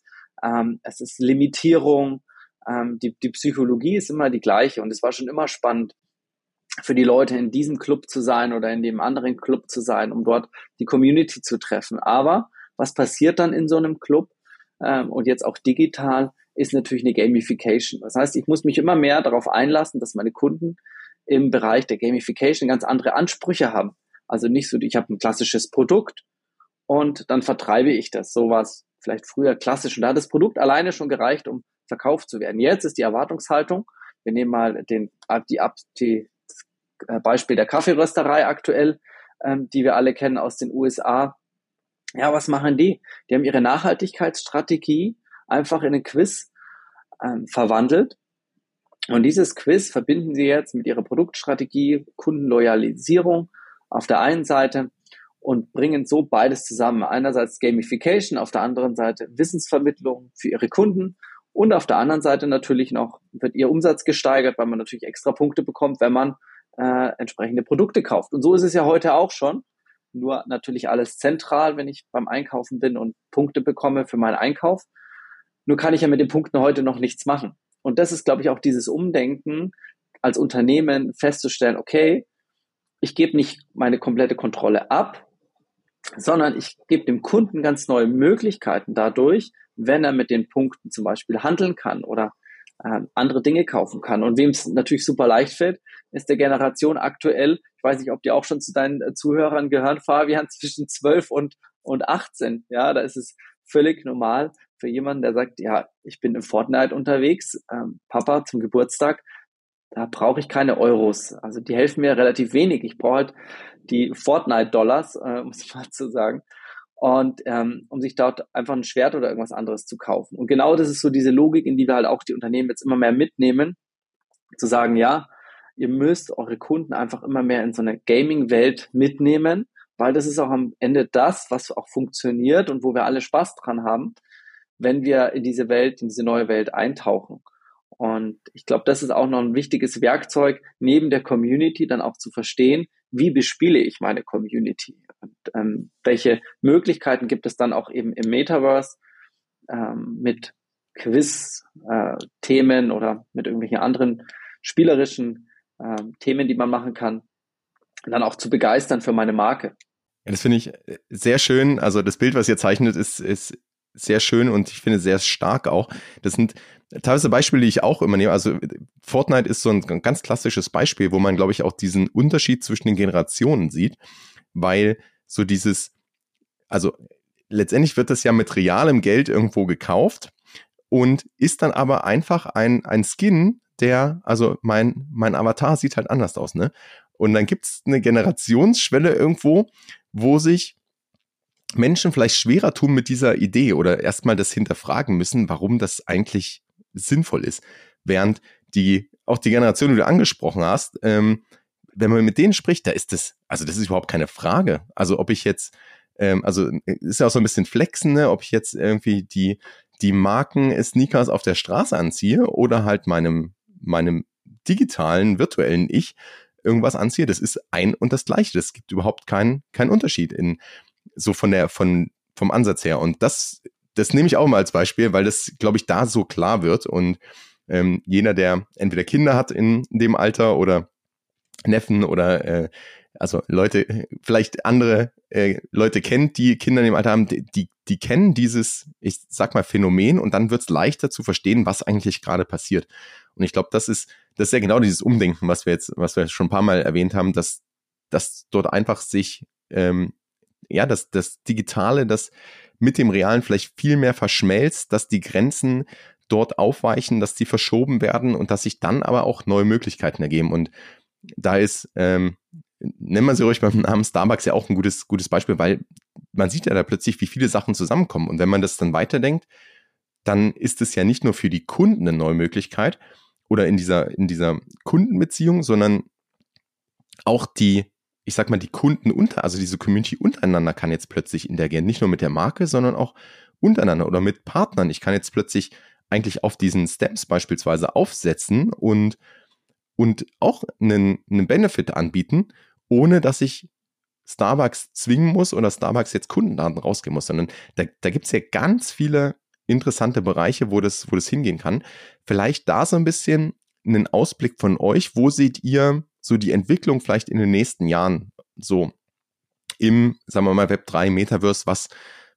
ähm, es ist Limitierung. Ähm, die, die Psychologie ist immer die gleiche und es war schon immer spannend, für die Leute in diesem Club zu sein oder in dem anderen Club zu sein, um dort die Community zu treffen. Aber was passiert dann in so einem Club ähm, und jetzt auch digital, ist natürlich eine Gamification. Das heißt, ich muss mich immer mehr darauf einlassen, dass meine Kunden im Bereich der Gamification ganz andere Ansprüche haben. Also nicht so, ich habe ein klassisches Produkt und dann vertreibe ich das. Sowas vielleicht früher klassisch. Und da hat das Produkt alleine schon gereicht, um verkauft zu werden. Jetzt ist die Erwartungshaltung, wir nehmen mal den, die, die, Beispiel der Kaffeerösterei aktuell, ähm, die wir alle kennen aus den USA. Ja, was machen die? Die haben ihre Nachhaltigkeitsstrategie einfach in einen Quiz ähm, verwandelt. Und dieses Quiz verbinden sie jetzt mit ihrer Produktstrategie, Kundenloyalisierung auf der einen Seite und bringen so beides zusammen. Einerseits Gamification, auf der anderen Seite Wissensvermittlung für ihre Kunden und auf der anderen Seite natürlich noch wird ihr Umsatz gesteigert, weil man natürlich extra Punkte bekommt, wenn man äh, entsprechende Produkte kauft. Und so ist es ja heute auch schon. Nur natürlich alles zentral, wenn ich beim Einkaufen bin und Punkte bekomme für meinen Einkauf. Nur kann ich ja mit den Punkten heute noch nichts machen. Und das ist, glaube ich, auch dieses Umdenken als Unternehmen festzustellen, okay, ich gebe nicht meine komplette Kontrolle ab, sondern ich gebe dem Kunden ganz neue Möglichkeiten dadurch, wenn er mit den Punkten zum Beispiel handeln kann oder äh, andere Dinge kaufen kann. Und wem es natürlich super leicht fällt, ist der Generation aktuell, ich weiß nicht, ob die auch schon zu deinen äh, Zuhörern gehören, Fabian, zwischen 12 und, und 18. Ja, da ist es völlig normal für jemanden, der sagt, ja, ich bin im Fortnite unterwegs, ähm, Papa zum Geburtstag, da brauche ich keine Euros. Also die helfen mir relativ wenig. Ich brauche halt die Fortnite-Dollars, äh, um es mal zu sagen und ähm, um sich dort einfach ein Schwert oder irgendwas anderes zu kaufen. Und genau das ist so diese Logik, in die wir halt auch die Unternehmen jetzt immer mehr mitnehmen, zu sagen, ja, ihr müsst eure Kunden einfach immer mehr in so eine Gaming-Welt mitnehmen, weil das ist auch am Ende das, was auch funktioniert und wo wir alle Spaß dran haben, wenn wir in diese Welt, in diese neue Welt eintauchen. Und ich glaube, das ist auch noch ein wichtiges Werkzeug, neben der Community dann auch zu verstehen, wie bespiele ich meine Community und ähm, welche Möglichkeiten gibt es dann auch eben im Metaverse ähm, mit Quiz-Themen äh, oder mit irgendwelchen anderen spielerischen äh, Themen, die man machen kann, dann auch zu begeistern für meine Marke. Ja, das finde ich äh, sehr schön. Also das Bild, was ihr zeichnet, ist, ist sehr schön und ich finde sehr stark auch. Das sind teilweise Beispiele, die ich auch immer nehme. Also Fortnite ist so ein ganz klassisches Beispiel, wo man, glaube ich, auch diesen Unterschied zwischen den Generationen sieht, weil so dieses, also letztendlich wird das ja mit realem Geld irgendwo gekauft und ist dann aber einfach ein, ein Skin, der, also mein, mein Avatar sieht halt anders aus, ne? Und dann gibt es eine Generationsschwelle irgendwo, wo sich Menschen vielleicht schwerer tun mit dieser Idee oder erstmal das hinterfragen müssen, warum das eigentlich sinnvoll ist. Während die, auch die Generation, die du angesprochen hast, ähm, wenn man mit denen spricht, da ist das, also das ist überhaupt keine Frage. Also ob ich jetzt, ähm, also ist ja auch so ein bisschen flexen, ne? ob ich jetzt irgendwie die, die Marken Sneakers auf der Straße anziehe oder halt meinem, meinem digitalen, virtuellen Ich irgendwas anziehe, das ist ein und das gleiche. Das gibt überhaupt keinen, keinen Unterschied in, so von der, von, vom Ansatz her. Und das das nehme ich auch mal als Beispiel, weil das, glaube ich, da so klar wird und ähm, jener, der entweder Kinder hat in dem Alter oder Neffen oder äh, also Leute, vielleicht andere äh, Leute kennt, die Kinder in dem Alter haben, die, die, kennen dieses, ich sag mal, Phänomen und dann wird es leichter zu verstehen, was eigentlich gerade passiert. Und ich glaube, das ist, das ist ja genau dieses Umdenken, was wir jetzt, was wir schon ein paar Mal erwähnt haben, dass, dass dort einfach sich, ähm, ja, dass das Digitale, das mit dem Realen vielleicht viel mehr verschmelzt, dass die Grenzen dort aufweichen, dass die verschoben werden und dass sich dann aber auch neue Möglichkeiten ergeben. Und da ist, ähm, nennen wir sie ruhig beim Namen Starbucks ja auch ein gutes, gutes Beispiel, weil man sieht ja da plötzlich, wie viele Sachen zusammenkommen. Und wenn man das dann weiterdenkt, dann ist es ja nicht nur für die Kunden eine neue Möglichkeit oder in dieser, in dieser Kundenbeziehung, sondern auch die, ich sag mal, die Kunden unter, also diese Community untereinander kann jetzt plötzlich interagieren. Nicht nur mit der Marke, sondern auch untereinander oder mit Partnern. Ich kann jetzt plötzlich eigentlich auf diesen Steps beispielsweise aufsetzen und, und auch einen, einen Benefit anbieten, ohne dass ich Starbucks zwingen muss oder Starbucks jetzt Kundendaten rausgeben muss, sondern da, da gibt es ja ganz viele interessante Bereiche, wo das, wo das hingehen kann. Vielleicht da so ein bisschen einen Ausblick von euch. Wo seht ihr so die Entwicklung vielleicht in den nächsten Jahren so im, sagen wir mal, Web 3 Metaverse? Was,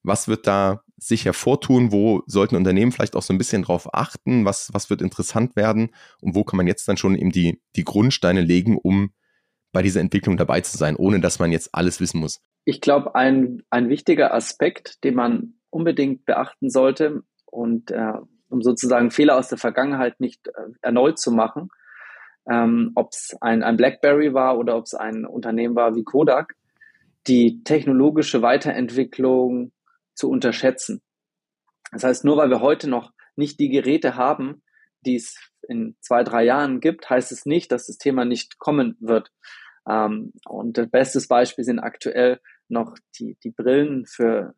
was wird da sich hervortun? Wo sollten Unternehmen vielleicht auch so ein bisschen drauf achten? Was, was wird interessant werden? Und wo kann man jetzt dann schon eben die, die Grundsteine legen, um bei dieser Entwicklung dabei zu sein, ohne dass man jetzt alles wissen muss? Ich glaube, ein, ein wichtiger Aspekt, den man unbedingt beachten sollte und äh, um sozusagen Fehler aus der Vergangenheit nicht äh, erneut zu machen, ähm, ob es ein, ein BlackBerry war oder ob es ein Unternehmen war wie Kodak, die technologische Weiterentwicklung zu unterschätzen. Das heißt, nur weil wir heute noch nicht die Geräte haben, die es in zwei, drei Jahren gibt, heißt es nicht, dass das Thema nicht kommen wird. Ähm, und das beste Beispiel sind aktuell noch die, die Brillen für,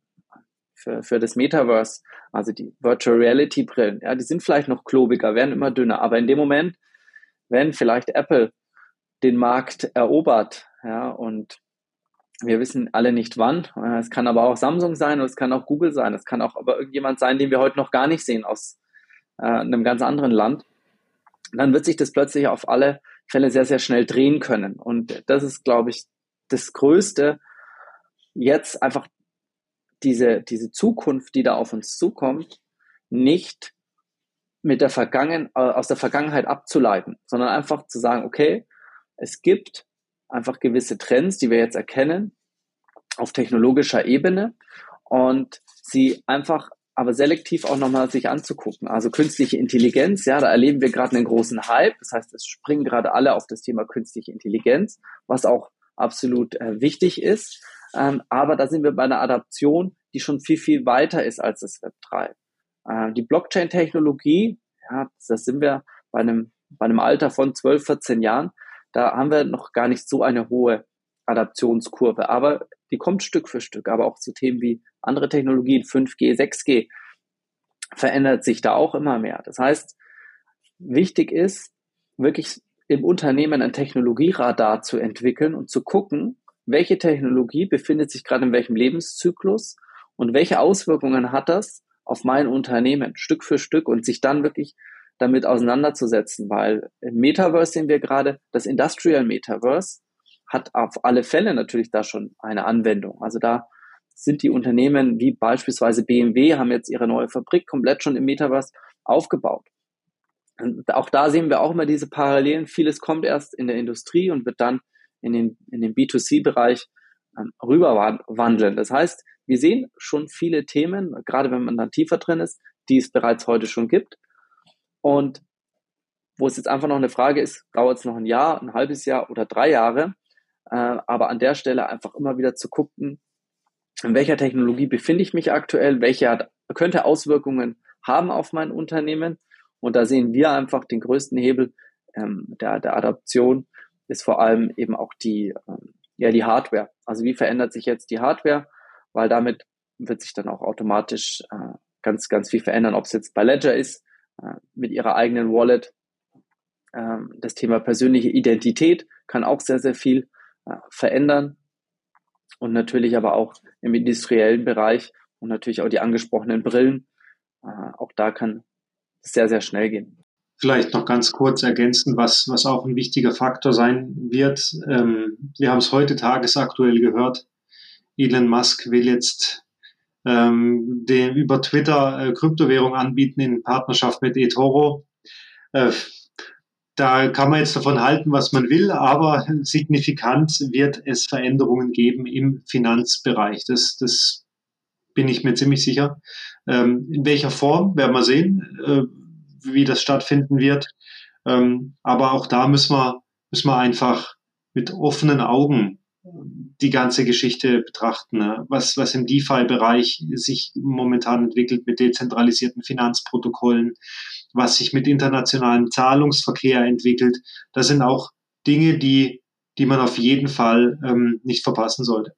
für, für das Metaverse, also die Virtual Reality Brillen. Ja, die sind vielleicht noch klobiger, werden immer dünner, aber in dem Moment, wenn vielleicht Apple den Markt erobert, ja, und wir wissen alle nicht wann. Es kann aber auch Samsung sein und es kann auch Google sein. Es kann auch aber irgendjemand sein, den wir heute noch gar nicht sehen aus äh, einem ganz anderen Land. Dann wird sich das plötzlich auf alle Fälle sehr, sehr schnell drehen können. Und das ist, glaube ich, das Größte, jetzt einfach diese, diese Zukunft, die da auf uns zukommt, nicht mit der Vergangen, äh, aus der Vergangenheit abzuleiten, sondern einfach zu sagen, okay, es gibt einfach gewisse Trends, die wir jetzt erkennen auf technologischer Ebene und sie einfach aber selektiv auch nochmal sich anzugucken. Also künstliche Intelligenz, ja, da erleben wir gerade einen großen Hype. Das heißt, es springen gerade alle auf das Thema künstliche Intelligenz, was auch absolut äh, wichtig ist. Ähm, aber da sind wir bei einer Adaption, die schon viel, viel weiter ist als das Web 3. Äh, die Blockchain-Technologie, ja, da sind wir bei einem, bei einem Alter von 12, 14 Jahren. Da haben wir noch gar nicht so eine hohe Adaptionskurve, aber die kommt Stück für Stück. Aber auch zu Themen wie andere Technologien, 5G, 6G, verändert sich da auch immer mehr. Das heißt, wichtig ist, wirklich im Unternehmen ein Technologieradar zu entwickeln und zu gucken, welche Technologie befindet sich gerade in welchem Lebenszyklus und welche Auswirkungen hat das auf mein Unternehmen Stück für Stück und sich dann wirklich damit auseinanderzusetzen, weil im Metaverse sehen wir gerade, das Industrial Metaverse hat auf alle Fälle natürlich da schon eine Anwendung. Also da sind die Unternehmen wie beispielsweise BMW haben jetzt ihre neue Fabrik komplett schon im Metaverse aufgebaut. Und auch da sehen wir auch immer diese Parallelen. Vieles kommt erst in der Industrie und wird dann in den, in den B2C-Bereich ähm, rüberwandeln. Das heißt, wir sehen schon viele Themen, gerade wenn man dann tiefer drin ist, die es bereits heute schon gibt. Und wo es jetzt einfach noch eine Frage ist, dauert es noch ein Jahr, ein halbes Jahr oder drei Jahre. Äh, aber an der Stelle einfach immer wieder zu gucken, in welcher Technologie befinde ich mich aktuell, welche hat, könnte Auswirkungen haben auf mein Unternehmen. Und da sehen wir einfach den größten Hebel ähm, der, der Adaption ist vor allem eben auch die, ähm, ja, die Hardware. Also wie verändert sich jetzt die Hardware? Weil damit wird sich dann auch automatisch äh, ganz, ganz viel verändern, ob es jetzt bei Ledger ist, äh, mit ihrer eigenen Wallet. Ähm, das Thema persönliche Identität kann auch sehr, sehr viel verändern. Und natürlich aber auch im industriellen Bereich, und natürlich auch die angesprochenen Brillen. Äh, auch da kann es sehr, sehr schnell gehen. Vielleicht noch ganz kurz ergänzen, was, was auch ein wichtiger Faktor sein wird. Ähm, wir haben es heute tagesaktuell gehört. Elon Musk will jetzt ähm, den über Twitter äh, Kryptowährung anbieten in Partnerschaft mit eToro. Äh, da kann man jetzt davon halten, was man will, aber signifikant wird es Veränderungen geben im Finanzbereich. Das, das bin ich mir ziemlich sicher. Ähm, in welcher Form werden wir sehen, äh, wie das stattfinden wird. Ähm, aber auch da müssen wir, müssen wir einfach mit offenen Augen die ganze Geschichte betrachten, ne? was, was im DeFi-Bereich sich momentan entwickelt mit dezentralisierten Finanzprotokollen, was sich mit internationalem Zahlungsverkehr entwickelt. Das sind auch Dinge, die, die man auf jeden Fall ähm, nicht verpassen sollte.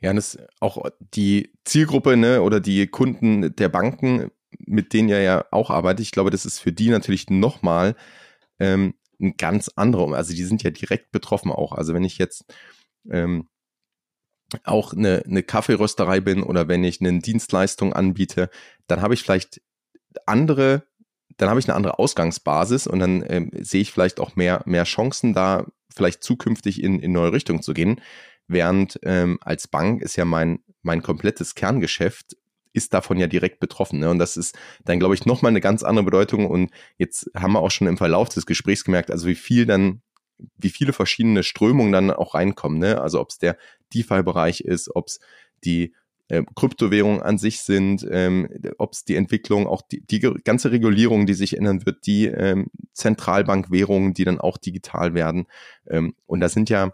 Ja, und das auch die Zielgruppe ne, oder die Kunden der Banken, mit denen ihr ja auch arbeitet, ich glaube, das ist für die natürlich nochmal ähm, ein ganz anderer, also die sind ja direkt betroffen auch. Also wenn ich jetzt ähm, auch eine, eine Kaffeerösterei bin oder wenn ich eine Dienstleistung anbiete, dann habe ich vielleicht andere, dann habe ich eine andere Ausgangsbasis und dann ähm, sehe ich vielleicht auch mehr, mehr Chancen da, vielleicht zukünftig in, in neue Richtungen zu gehen. Während ähm, als Bank ist ja mein, mein komplettes Kerngeschäft ist davon ja direkt betroffen. Ne? Und das ist dann, glaube ich, nochmal eine ganz andere Bedeutung. Und jetzt haben wir auch schon im Verlauf des Gesprächs gemerkt, also wie viel dann wie viele verschiedene Strömungen dann auch reinkommen. Ne? Also ob es der DeFi-Bereich ist, ob es die äh, Kryptowährungen an sich sind, ähm, ob es die Entwicklung, auch die, die ganze Regulierung, die sich ändern wird, die ähm, Zentralbankwährungen, die dann auch digital werden. Ähm, und da sind ja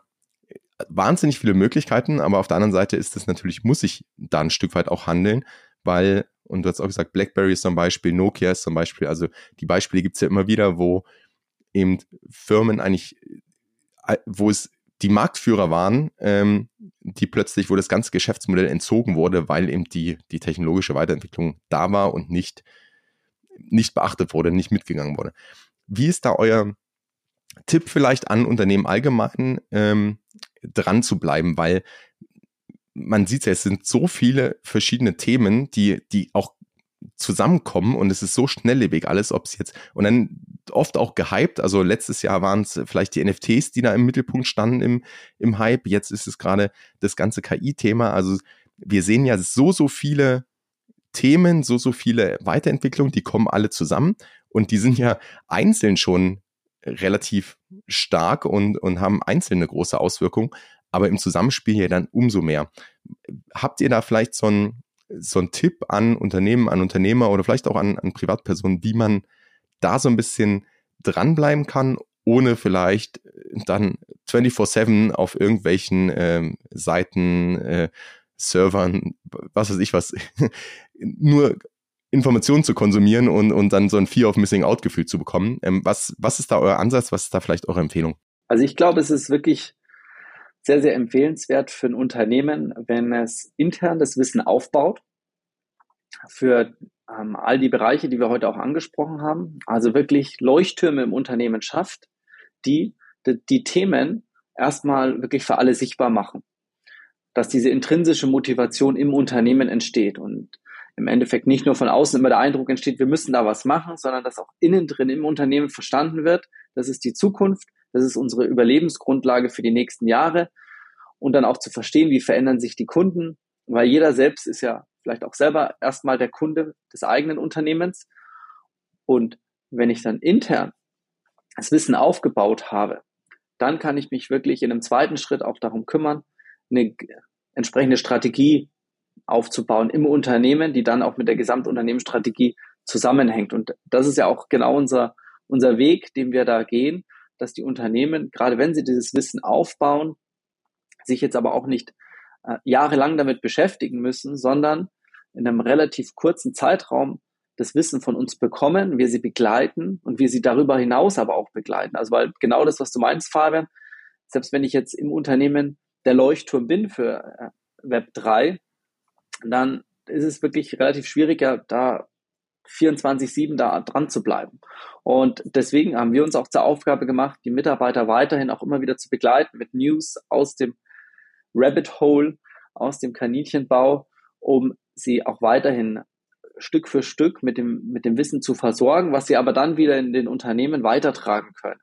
wahnsinnig viele Möglichkeiten, aber auf der anderen Seite ist es natürlich, muss ich da ein Stück weit auch handeln, weil, und du hast auch gesagt, BlackBerry ist zum Beispiel, Nokia ist zum Beispiel, also die Beispiele gibt es ja immer wieder, wo eben Firmen eigentlich, äh, wo es die Marktführer waren, ähm, die plötzlich, wo das ganze Geschäftsmodell entzogen wurde, weil eben die, die technologische Weiterentwicklung da war und nicht, nicht beachtet wurde, nicht mitgegangen wurde. Wie ist da euer Tipp vielleicht an Unternehmen allgemein, ähm, dran zu bleiben, weil man sieht ja, es sind so viele verschiedene Themen, die, die auch zusammenkommen und es ist so schnelllebig alles, ob es jetzt und dann oft auch gehypt. Also letztes Jahr waren es vielleicht die NFTs, die da im Mittelpunkt standen im, im Hype. Jetzt ist es gerade das ganze KI-Thema. Also wir sehen ja so, so viele Themen, so, so viele Weiterentwicklungen, die kommen alle zusammen und die sind ja einzeln schon relativ stark und, und haben einzelne große Auswirkungen, aber im Zusammenspiel ja dann umso mehr. Habt ihr da vielleicht so ein so Tipp an Unternehmen, an Unternehmer oder vielleicht auch an, an Privatpersonen, wie man da so ein bisschen dranbleiben kann, ohne vielleicht dann 24-7 auf irgendwelchen ähm, Seiten, äh, Servern, was weiß ich was, nur Informationen zu konsumieren und, und dann so ein Fear of Missing Out Gefühl zu bekommen. Ähm, was, was ist da euer Ansatz? Was ist da vielleicht eure Empfehlung? Also ich glaube, es ist wirklich sehr, sehr empfehlenswert für ein Unternehmen, wenn es intern das Wissen aufbaut für ähm, all die Bereiche, die wir heute auch angesprochen haben. Also wirklich Leuchttürme im Unternehmen schafft, die die, die Themen erstmal wirklich für alle sichtbar machen. Dass diese intrinsische Motivation im Unternehmen entsteht und im Endeffekt nicht nur von außen immer der Eindruck entsteht, wir müssen da was machen, sondern dass auch innen drin im Unternehmen verstanden wird, das ist die Zukunft, das ist unsere Überlebensgrundlage für die nächsten Jahre und dann auch zu verstehen, wie verändern sich die Kunden, weil jeder selbst ist ja vielleicht auch selber erstmal der Kunde des eigenen Unternehmens. Und wenn ich dann intern das Wissen aufgebaut habe, dann kann ich mich wirklich in einem zweiten Schritt auch darum kümmern, eine entsprechende Strategie aufzubauen im Unternehmen, die dann auch mit der Gesamtunternehmensstrategie zusammenhängt. Und das ist ja auch genau unser, unser Weg, den wir da gehen, dass die Unternehmen, gerade wenn sie dieses Wissen aufbauen, sich jetzt aber auch nicht äh, jahrelang damit beschäftigen müssen, sondern in einem relativ kurzen Zeitraum das Wissen von uns bekommen, wir sie begleiten und wir sie darüber hinaus aber auch begleiten. Also weil genau das, was du meinst, Fabian, selbst wenn ich jetzt im Unternehmen der Leuchtturm bin für äh, Web 3, dann ist es wirklich relativ schwierig, ja, da 24-7 da dran zu bleiben. Und deswegen haben wir uns auch zur Aufgabe gemacht, die Mitarbeiter weiterhin auch immer wieder zu begleiten mit News aus dem Rabbit Hole, aus dem Kaninchenbau, um sie auch weiterhin Stück für Stück mit dem, mit dem Wissen zu versorgen, was sie aber dann wieder in den Unternehmen weitertragen können.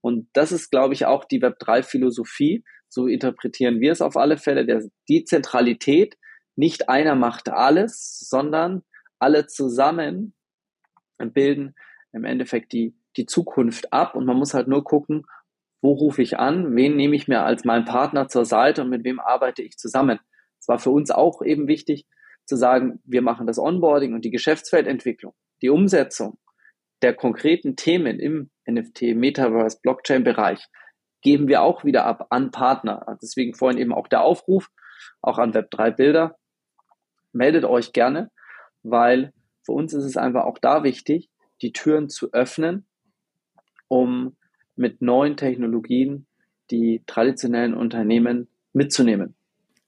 Und das ist, glaube ich, auch die Web3-Philosophie. So interpretieren wir es auf alle Fälle. Der, die Zentralität, nicht einer macht alles, sondern alle zusammen bilden im Endeffekt die, die Zukunft ab. Und man muss halt nur gucken, wo rufe ich an, wen nehme ich mir als meinen Partner zur Seite und mit wem arbeite ich zusammen. Es war für uns auch eben wichtig zu sagen, wir machen das Onboarding und die Geschäftsfeldentwicklung, die Umsetzung der konkreten Themen im NFT, Metaverse, Blockchain-Bereich geben wir auch wieder ab an Partner. Deswegen vorhin eben auch der Aufruf, auch an Web3-Bilder. Meldet euch gerne, weil für uns ist es einfach auch da wichtig, die Türen zu öffnen, um mit neuen Technologien die traditionellen Unternehmen mitzunehmen.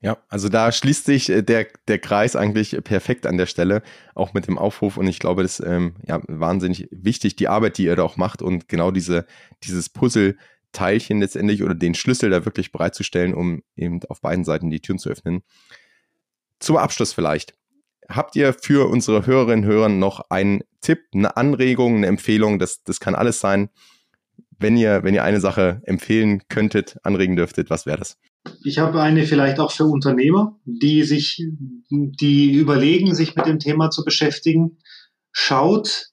Ja, also da schließt sich äh, der, der Kreis eigentlich perfekt an der Stelle, auch mit dem Aufruf. Und ich glaube, das ist ähm, ja, wahnsinnig wichtig, die Arbeit, die ihr da auch macht und genau diese, dieses Puzzle-Teilchen letztendlich oder den Schlüssel da wirklich bereitzustellen, um eben auf beiden Seiten die Türen zu öffnen. Zum Abschluss vielleicht. Habt ihr für unsere Hörerinnen und Hörer noch einen Tipp, eine Anregung, eine Empfehlung? Das, das kann alles sein. Wenn ihr, wenn ihr eine Sache empfehlen könntet, anregen dürftet, was wäre das? Ich habe eine vielleicht auch für Unternehmer, die sich, die überlegen, sich mit dem Thema zu beschäftigen. Schaut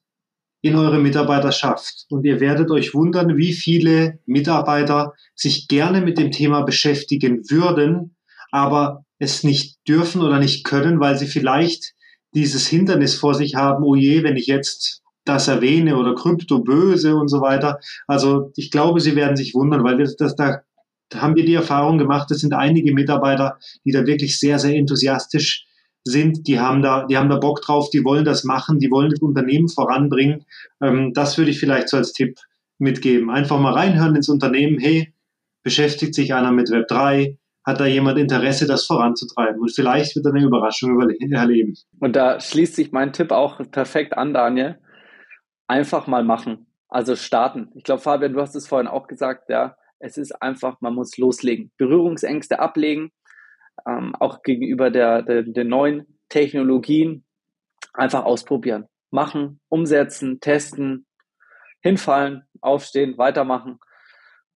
in eure Mitarbeiterschaft und ihr werdet euch wundern, wie viele Mitarbeiter sich gerne mit dem Thema beschäftigen würden, aber es nicht dürfen oder nicht können, weil sie vielleicht dieses Hindernis vor sich haben, oh je, wenn ich jetzt das erwähne oder Krypto böse und so weiter. Also ich glaube, sie werden sich wundern, weil das, das, da da haben wir die Erfahrung gemacht, es sind einige Mitarbeiter, die da wirklich sehr, sehr enthusiastisch sind, die haben da, die haben da Bock drauf, die wollen das machen, die wollen das Unternehmen voranbringen. Ähm, das würde ich vielleicht so als Tipp mitgeben. Einfach mal reinhören ins Unternehmen, hey, beschäftigt sich einer mit Web 3, hat da jemand Interesse, das voranzutreiben und vielleicht wird er eine Überraschung erleben. Und da schließt sich mein Tipp auch perfekt an, Daniel. Einfach mal machen. Also starten. Ich glaube, Fabian, du hast es vorhin auch gesagt, ja, es ist einfach, man muss loslegen. Berührungsängste ablegen, ähm, auch gegenüber der, der, der neuen Technologien einfach ausprobieren. Machen, umsetzen, testen, hinfallen, aufstehen, weitermachen,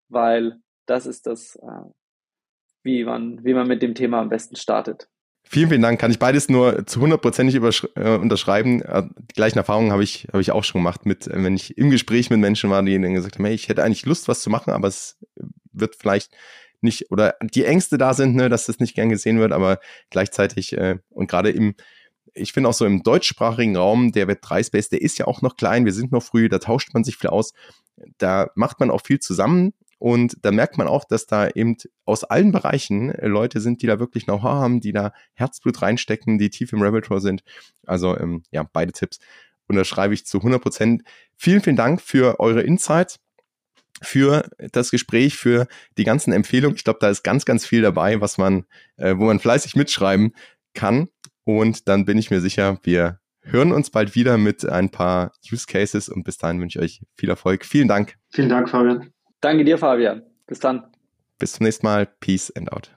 weil das ist das, äh, wie man, wie man mit dem Thema am besten startet. Vielen, vielen Dank. Kann ich beides nur zu hundertprozentig äh, unterschreiben. Äh, die gleichen Erfahrungen habe ich, habe ich auch schon gemacht, mit, äh, wenn ich im Gespräch mit Menschen war, die dann gesagt haben, hey, ich hätte eigentlich Lust, was zu machen, aber es wird vielleicht nicht, oder die Ängste da sind, ne, dass das nicht gern gesehen wird, aber gleichzeitig äh, und gerade im, ich finde auch so im deutschsprachigen Raum, der Web3 Space, der ist ja auch noch klein, wir sind noch früh, da tauscht man sich viel aus, da macht man auch viel zusammen und da merkt man auch, dass da eben aus allen Bereichen äh, Leute sind, die da wirklich Know-how haben, die da Herzblut reinstecken, die tief im Hole sind. Also ähm, ja, beide Tipps unterschreibe ich zu 100 Prozent. Vielen, vielen Dank für eure Insights für das Gespräch, für die ganzen Empfehlungen. Ich glaube, da ist ganz, ganz viel dabei, was man, äh, wo man fleißig mitschreiben kann. Und dann bin ich mir sicher, wir hören uns bald wieder mit ein paar Use Cases und bis dahin wünsche ich euch viel Erfolg. Vielen Dank. Vielen Dank, Fabian. Danke dir, Fabian. Bis dann. Bis zum nächsten Mal. Peace and out.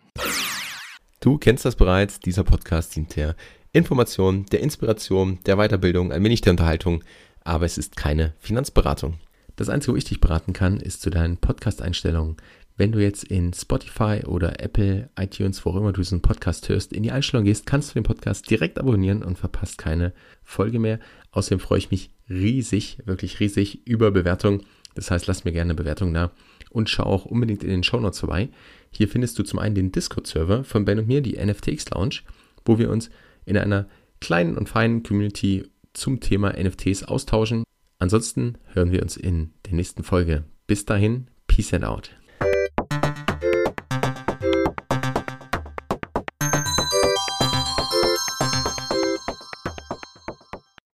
Du kennst das bereits. Dieser Podcast dient der Information, der Inspiration, der Weiterbildung, ein wenig der Unterhaltung, aber es ist keine Finanzberatung. Das Einzige, wo ich dich beraten kann, ist zu deinen Podcast-Einstellungen. Wenn du jetzt in Spotify oder Apple, iTunes, wo auch immer du diesen Podcast hörst, in die Einstellung gehst, kannst du den Podcast direkt abonnieren und verpasst keine Folge mehr. Außerdem freue ich mich riesig, wirklich riesig über Bewertungen das heißt, lass mir gerne eine Bewertung da und schau auch unbedingt in den Show Notes vorbei. Hier findest du zum einen den Discord-Server von Ben und mir, die NFTX Lounge, wo wir uns in einer kleinen und feinen Community zum Thema NFTs austauschen. Ansonsten hören wir uns in der nächsten Folge. Bis dahin, Peace and out.